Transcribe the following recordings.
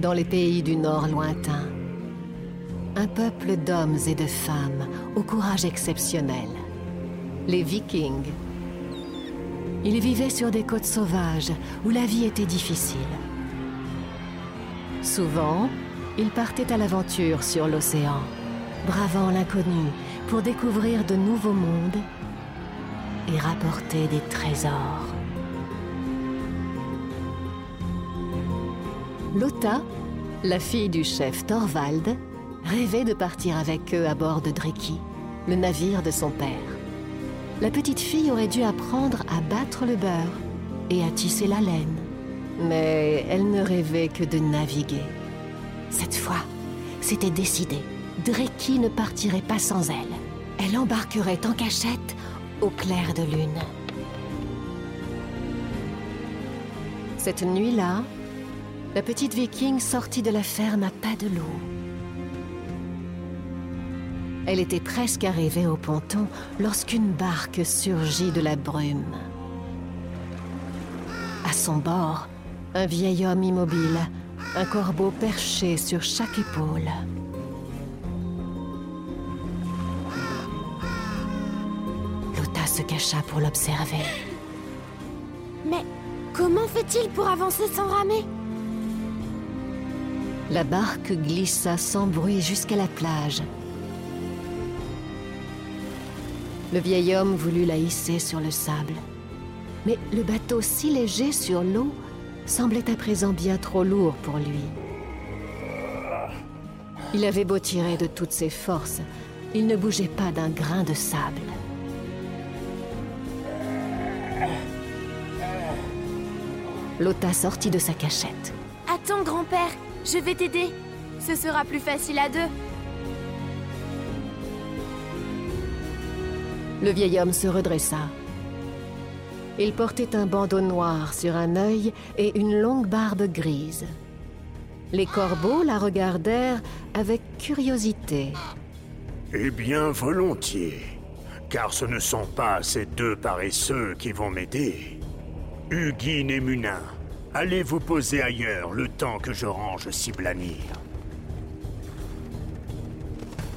Dans les pays du Nord lointain, un peuple d'hommes et de femmes au courage exceptionnel, les Vikings. Ils vivaient sur des côtes sauvages où la vie était difficile. Souvent, ils partaient à l'aventure sur l'océan, bravant l'inconnu pour découvrir de nouveaux mondes et rapporter des trésors. Lotta, la fille du chef Thorvald, rêvait de partir avec eux à bord de Dreki, le navire de son père. La petite fille aurait dû apprendre à battre le beurre et à tisser la laine. Mais elle ne rêvait que de naviguer. Cette fois, c'était décidé. Dreki ne partirait pas sans elle. Elle embarquerait en cachette au clair de lune. Cette nuit-là, la petite viking sortit de la ferme à pas de l'eau. Elle était presque arrivée au ponton lorsqu'une barque surgit de la brume. À son bord, un vieil homme immobile, un corbeau perché sur chaque épaule. Lota se cacha pour l'observer. Mais comment fait-il pour avancer sans ramer? La barque glissa sans bruit jusqu'à la plage. Le vieil homme voulut la hisser sur le sable. Mais le bateau si léger sur l'eau semblait à présent bien trop lourd pour lui. Il avait beau tirer de toutes ses forces, il ne bougeait pas d'un grain de sable. Lota sortit de sa cachette. Attends, grand-père, je vais t'aider. Ce sera plus facile à deux. Le vieil homme se redressa. Il portait un bandeau noir sur un œil et une longue barbe grise. Les corbeaux la regardèrent avec curiosité. Eh bien, volontiers. Car ce ne sont pas ces deux paresseux qui vont m'aider. Huguine et Munin, allez vous poser ailleurs le temps que je range Siblanir.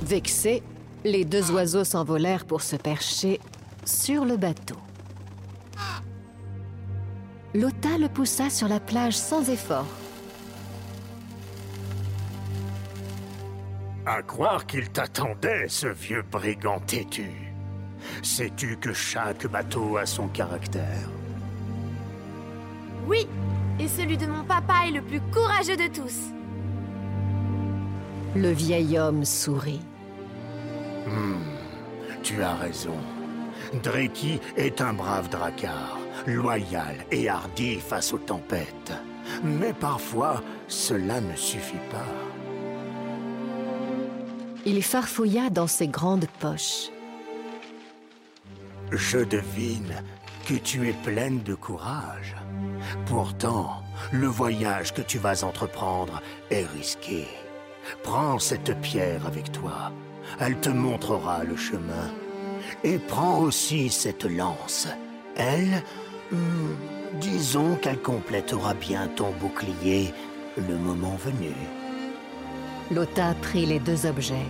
Vexés, les deux oiseaux s'envolèrent pour se percher sur le bateau. Lota le poussa sur la plage sans effort. À croire qu'il t'attendait, ce vieux brigand têtu. Sais-tu que chaque bateau a son caractère? Oui, et celui de mon papa est le plus courageux de tous. Le vieil homme sourit. Tu as raison. Dreki est un brave dracard, loyal et hardi face aux tempêtes. Mais parfois, cela ne suffit pas. Il farfouilla dans ses grandes poches. Je devine que tu es pleine de courage. Pourtant, le voyage que tu vas entreprendre est risqué. Prends cette pierre avec toi. Elle te montrera le chemin. Et prends aussi cette lance. Elle, hmm, disons qu'elle complétera bien ton bouclier le moment venu. Lota prit les deux objets.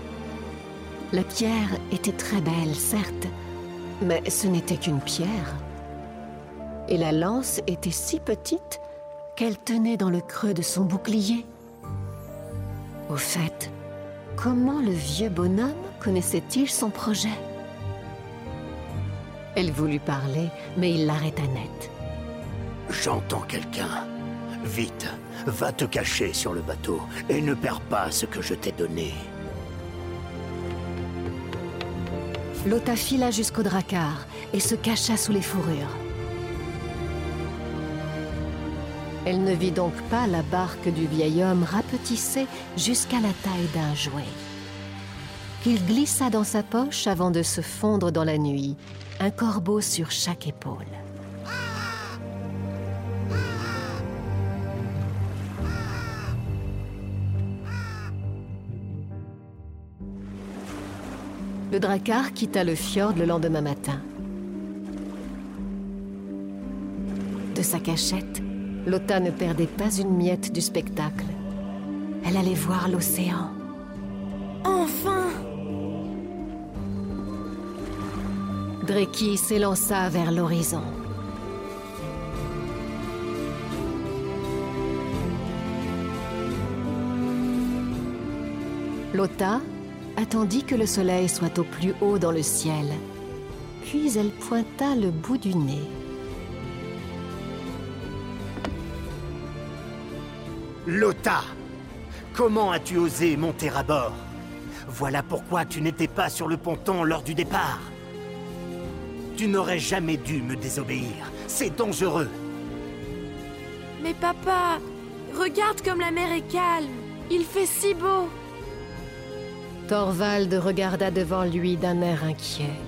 La pierre était très belle, certes, mais ce n'était qu'une pierre. Et la lance était si petite qu'elle tenait dans le creux de son bouclier. Au fait, comment le vieux bonhomme connaissait-il son projet? Elle voulut parler, mais il l'arrêta net. J'entends quelqu'un. Vite, va te cacher sur le bateau et ne perds pas ce que je t'ai donné. Lota fila jusqu'au dracard et se cacha sous les fourrures. Elle ne vit donc pas la barque du vieil homme rapetissée jusqu'à la taille d'un jouet. Qu'il glissa dans sa poche avant de se fondre dans la nuit, un corbeau sur chaque épaule. Le dracar quitta le fjord le lendemain matin. De sa cachette, Lotta ne perdait pas une miette du spectacle. Elle allait voir l'océan. Enfin Dreki s'élança vers l'horizon. Lotta attendit que le soleil soit au plus haut dans le ciel, puis elle pointa le bout du nez. Lota Comment as-tu osé monter à bord? Voilà pourquoi tu n'étais pas sur le ponton lors du départ. Tu n'aurais jamais dû me désobéir. C'est dangereux. Mais papa, regarde comme la mer est calme. Il fait si beau. Thorvald regarda devant lui d'un air inquiet.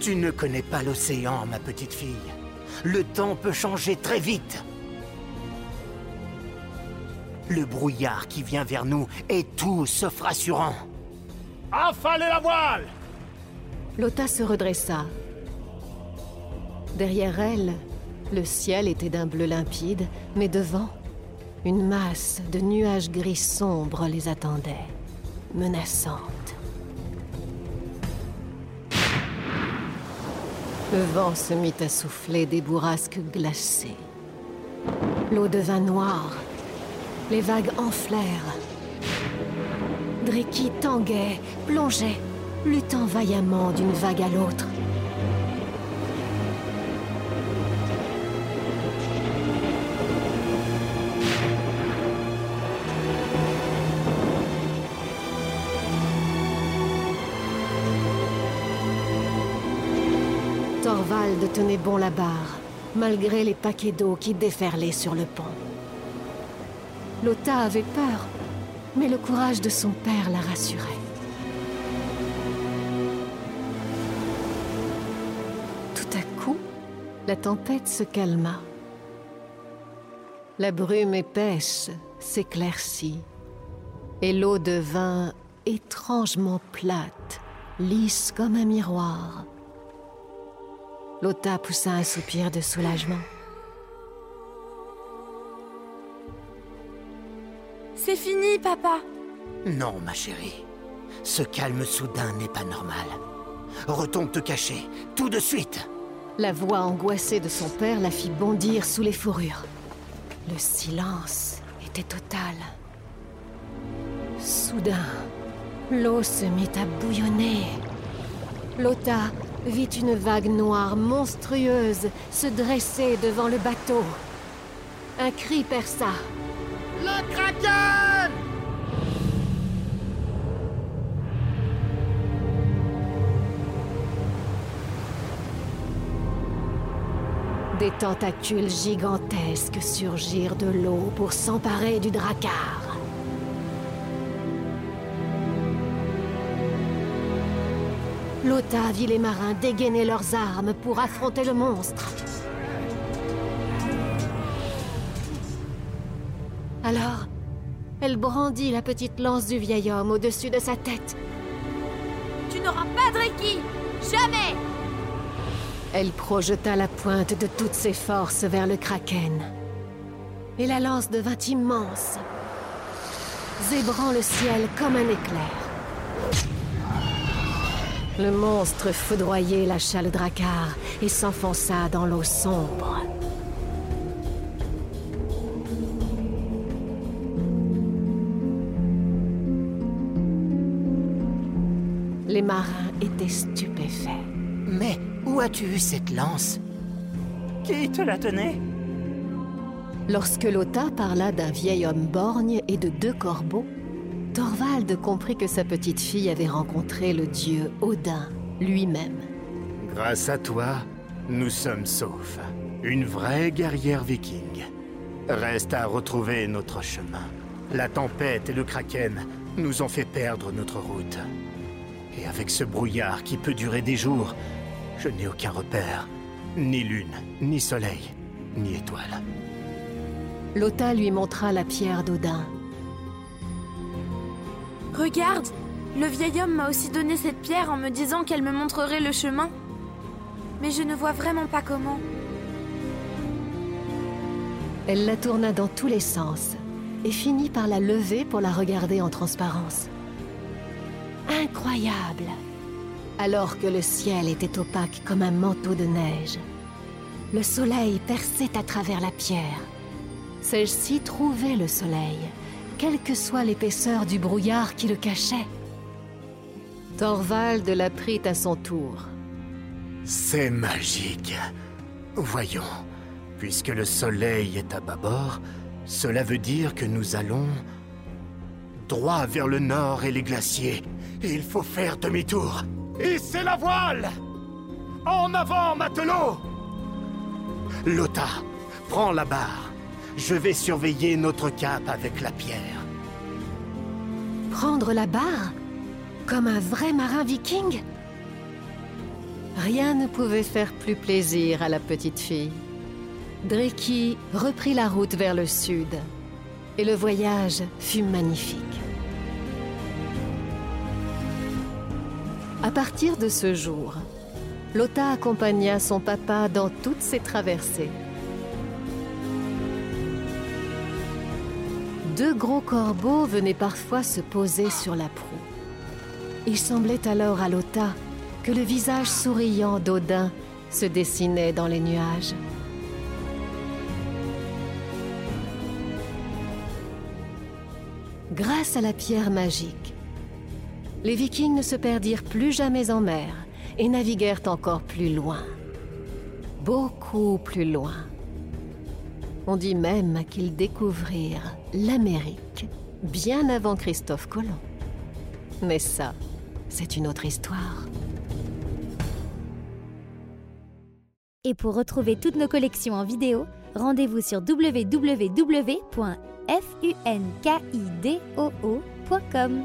Tu ne connais pas l'océan, ma petite fille. Le temps peut changer très vite. Le brouillard qui vient vers nous est tout sauf rassurant. Affalez la voile Lotta se redressa. Derrière elle, le ciel était d'un bleu limpide, mais devant, une masse de nuages gris sombres les attendait, menaçante. Le vent se mit à souffler des bourrasques glacées. L'eau devint noire. Les vagues enflèrent. Dreki tanguait, plongeait, luttant vaillamment d'une vague à l'autre. Thorvald tenait bon la barre, malgré les paquets d'eau qui déferlaient sur le pont. Lotta avait peur, mais le courage de son père la rassurait. Tout à coup, la tempête se calma. La brume épaisse s'éclaircit et l'eau devint étrangement plate, lisse comme un miroir. Lotta poussa un soupir de soulagement. C'est fini, papa. Non, ma chérie. Ce calme soudain n'est pas normal. Retourne te cacher, tout de suite. La voix angoissée de son père la fit bondir sous les fourrures. Le silence était total. Soudain, l'eau se mit à bouillonner. Lotta vit une vague noire monstrueuse se dresser devant le bateau. Un cri perça. Le kraken Des tentacules gigantesques surgirent de l'eau pour s'emparer du dracar. Lotta vit les marins dégainer leurs armes pour affronter le monstre. Alors, elle brandit la petite lance du vieil homme au-dessus de sa tête. Tu n'auras pas Dreki Jamais Elle projeta la pointe de toutes ses forces vers le kraken. Et la lance devint immense, zébrant le ciel comme un éclair. Le monstre foudroyé lâcha le dracar et s'enfonça dans l'eau sombre. Les marins étaient stupéfaits. Mais où as-tu eu cette lance? Qui te l'a donnée? Lorsque Lotta parla d'un vieil homme borgne et de deux corbeaux, Thorvald comprit que sa petite fille avait rencontré le dieu Odin lui-même. Grâce à toi, nous sommes saufs. Une vraie guerrière viking. Reste à retrouver notre chemin. La tempête et le kraken nous ont fait perdre notre route. Et avec ce brouillard qui peut durer des jours, je n'ai aucun repère. Ni lune, ni soleil, ni étoile. Lota lui montra la pierre d'Odin. Regarde Le vieil homme m'a aussi donné cette pierre en me disant qu'elle me montrerait le chemin. Mais je ne vois vraiment pas comment. Elle la tourna dans tous les sens et finit par la lever pour la regarder en transparence. Incroyable Alors que le ciel était opaque comme un manteau de neige, le soleil perçait à travers la pierre. Celle-ci trouvait le soleil, quelle que soit l'épaisseur du brouillard qui le cachait. Thorvald la prit à son tour. C'est magique. Voyons, puisque le soleil est à bâbord, cela veut dire que nous allons droit vers le nord et les glaciers. Il faut faire demi-tour. Hissez la voile En avant, matelot Lota, prends la barre. Je vais surveiller notre cap avec la pierre. Prendre la barre? Comme un vrai marin viking? Rien ne pouvait faire plus plaisir à la petite fille. Dreki reprit la route vers le sud, et le voyage fut magnifique. À partir de ce jour, Lota accompagna son papa dans toutes ses traversées. Deux gros corbeaux venaient parfois se poser sur la proue. Il semblait alors à Lota que le visage souriant d'Odin se dessinait dans les nuages. Grâce à la pierre magique, les Vikings ne se perdirent plus jamais en mer et naviguèrent encore plus loin. Beaucoup plus loin. On dit même qu'ils découvrirent l'Amérique bien avant Christophe Colomb. Mais ça, c'est une autre histoire. Et pour retrouver toutes nos collections en vidéo, rendez-vous sur www.funkidoo.com.